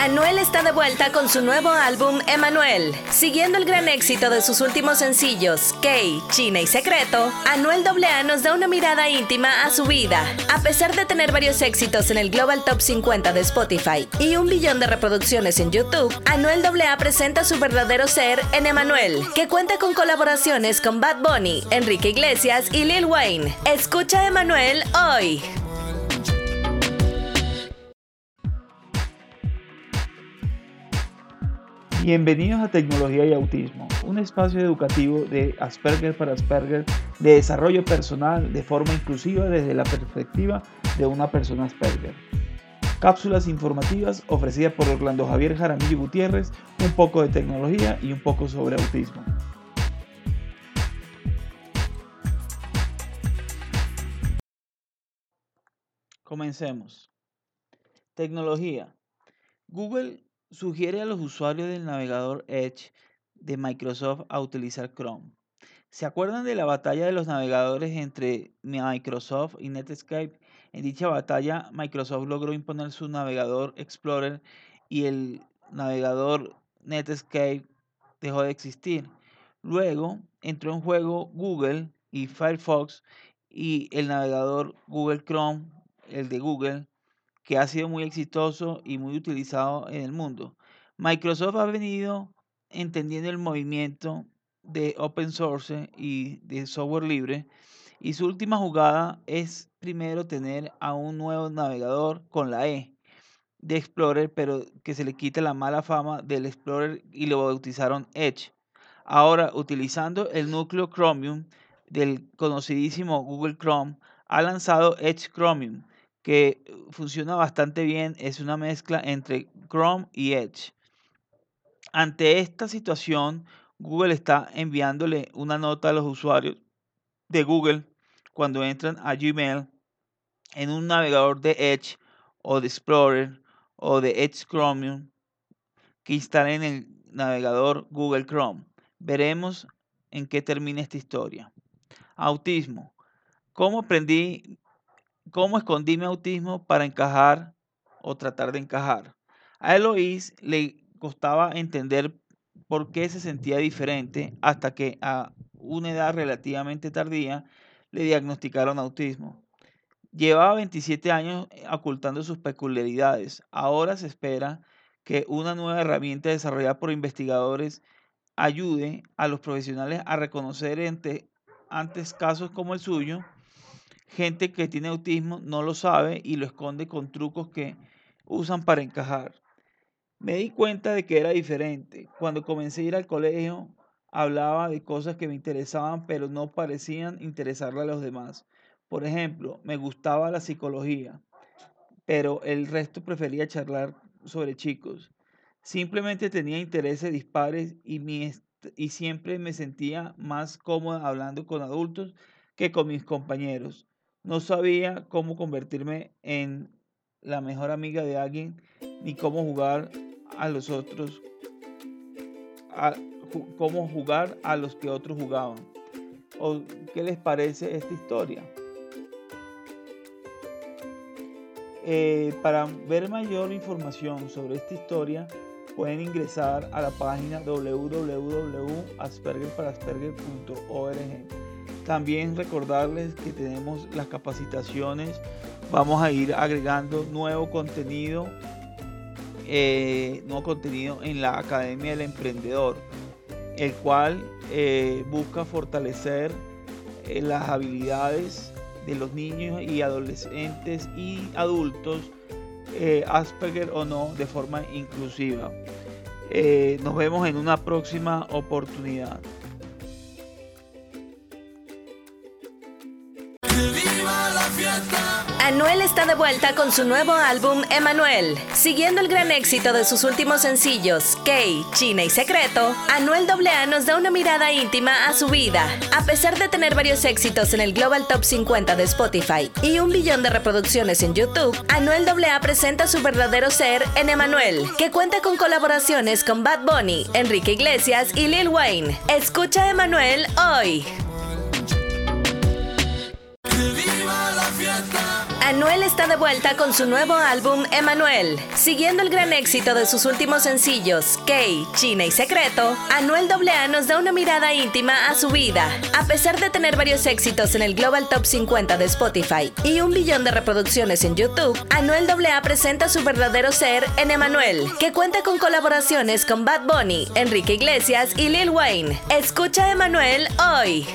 Anuel está de vuelta con su nuevo álbum Emanuel. Siguiendo el gran éxito de sus últimos sencillos, Kay, China y Secreto, Anuel AA nos da una mirada íntima a su vida. A pesar de tener varios éxitos en el Global Top 50 de Spotify y un billón de reproducciones en YouTube, Anuel AA presenta su verdadero ser en Emanuel, que cuenta con colaboraciones con Bad Bunny, Enrique Iglesias y Lil Wayne. Escucha Emanuel hoy. Bienvenidos a Tecnología y Autismo, un espacio educativo de Asperger para Asperger de desarrollo personal de forma inclusiva desde la perspectiva de una persona Asperger. Cápsulas informativas ofrecidas por Orlando Javier Jaramillo Gutiérrez, un poco de tecnología y un poco sobre autismo. Comencemos. Tecnología. Google sugiere a los usuarios del navegador Edge de Microsoft a utilizar Chrome. ¿Se acuerdan de la batalla de los navegadores entre Microsoft y Netscape? En dicha batalla, Microsoft logró imponer su navegador Explorer y el navegador Netscape dejó de existir. Luego entró en juego Google y Firefox y el navegador Google Chrome, el de Google, que ha sido muy exitoso y muy utilizado en el mundo. Microsoft ha venido entendiendo el movimiento de open source y de software libre y su última jugada es primero tener a un nuevo navegador con la E de Explorer, pero que se le quite la mala fama del Explorer y lo bautizaron Edge. Ahora, utilizando el núcleo Chromium del conocidísimo Google Chrome, ha lanzado Edge Chromium, que funciona bastante bien, es una mezcla entre Chrome y Edge. Ante esta situación, Google está enviándole una nota a los usuarios de Google cuando entran a Gmail en un navegador de Edge o de Explorer o de Edge Chromium que instalen el navegador Google Chrome. Veremos en qué termina esta historia. Autismo. ¿Cómo aprendí cómo escondí mi autismo para encajar o tratar de encajar. A Eloise le costaba entender por qué se sentía diferente hasta que a una edad relativamente tardía le diagnosticaron autismo. Llevaba 27 años eh, ocultando sus peculiaridades. Ahora se espera que una nueva herramienta desarrollada por investigadores ayude a los profesionales a reconocer antes casos como el suyo gente que tiene autismo no lo sabe y lo esconde con trucos que usan para encajar. Me di cuenta de que era diferente. Cuando comencé a ir al colegio, hablaba de cosas que me interesaban, pero no parecían interesarle a los demás. Por ejemplo, me gustaba la psicología, pero el resto prefería charlar sobre chicos. Simplemente tenía intereses dispares y, y siempre me sentía más cómoda hablando con adultos que con mis compañeros. No sabía cómo convertirme en la mejor amiga de alguien ni cómo jugar a los otros, cómo jugar a los que otros jugaban. ¿O qué les parece esta historia? Eh, para ver mayor información sobre esta historia, pueden ingresar a la página www.aspergerparasperger.org. También recordarles que tenemos las capacitaciones, vamos a ir agregando nuevo contenido, eh, nuevo contenido en la Academia del Emprendedor, el cual eh, busca fortalecer eh, las habilidades de los niños y adolescentes y adultos, Asperger o no, de forma inclusiva. nos vemos en una próxima oportunidad. Anuel está de vuelta con su nuevo álbum Emanuel. Siguiendo el gran éxito de sus últimos sencillos, Kay, China y Secreto, Anuel AA nos da una mirada íntima a su vida. A pesar de tener varios éxitos en el Global Top 50 de Spotify y un billón de reproducciones en YouTube, Anuel AA presenta su verdadero ser en Emanuel, que cuenta con colaboraciones con Bad Bunny, Enrique Iglesias y Lil Wayne. Escucha Emanuel hoy. Anuel está de vuelta con su nuevo álbum Emanuel. Siguiendo el gran éxito de sus últimos sencillos, Kay, China y Secreto, Anuel AA nos da una mirada íntima a su vida. A pesar de tener varios éxitos en el Global Top 50 de Spotify y un billón de reproducciones en YouTube, Anuel AA presenta su verdadero ser en Emanuel, que cuenta con colaboraciones con Bad Bunny, Enrique Iglesias y Lil Wayne. Escucha Emanuel hoy.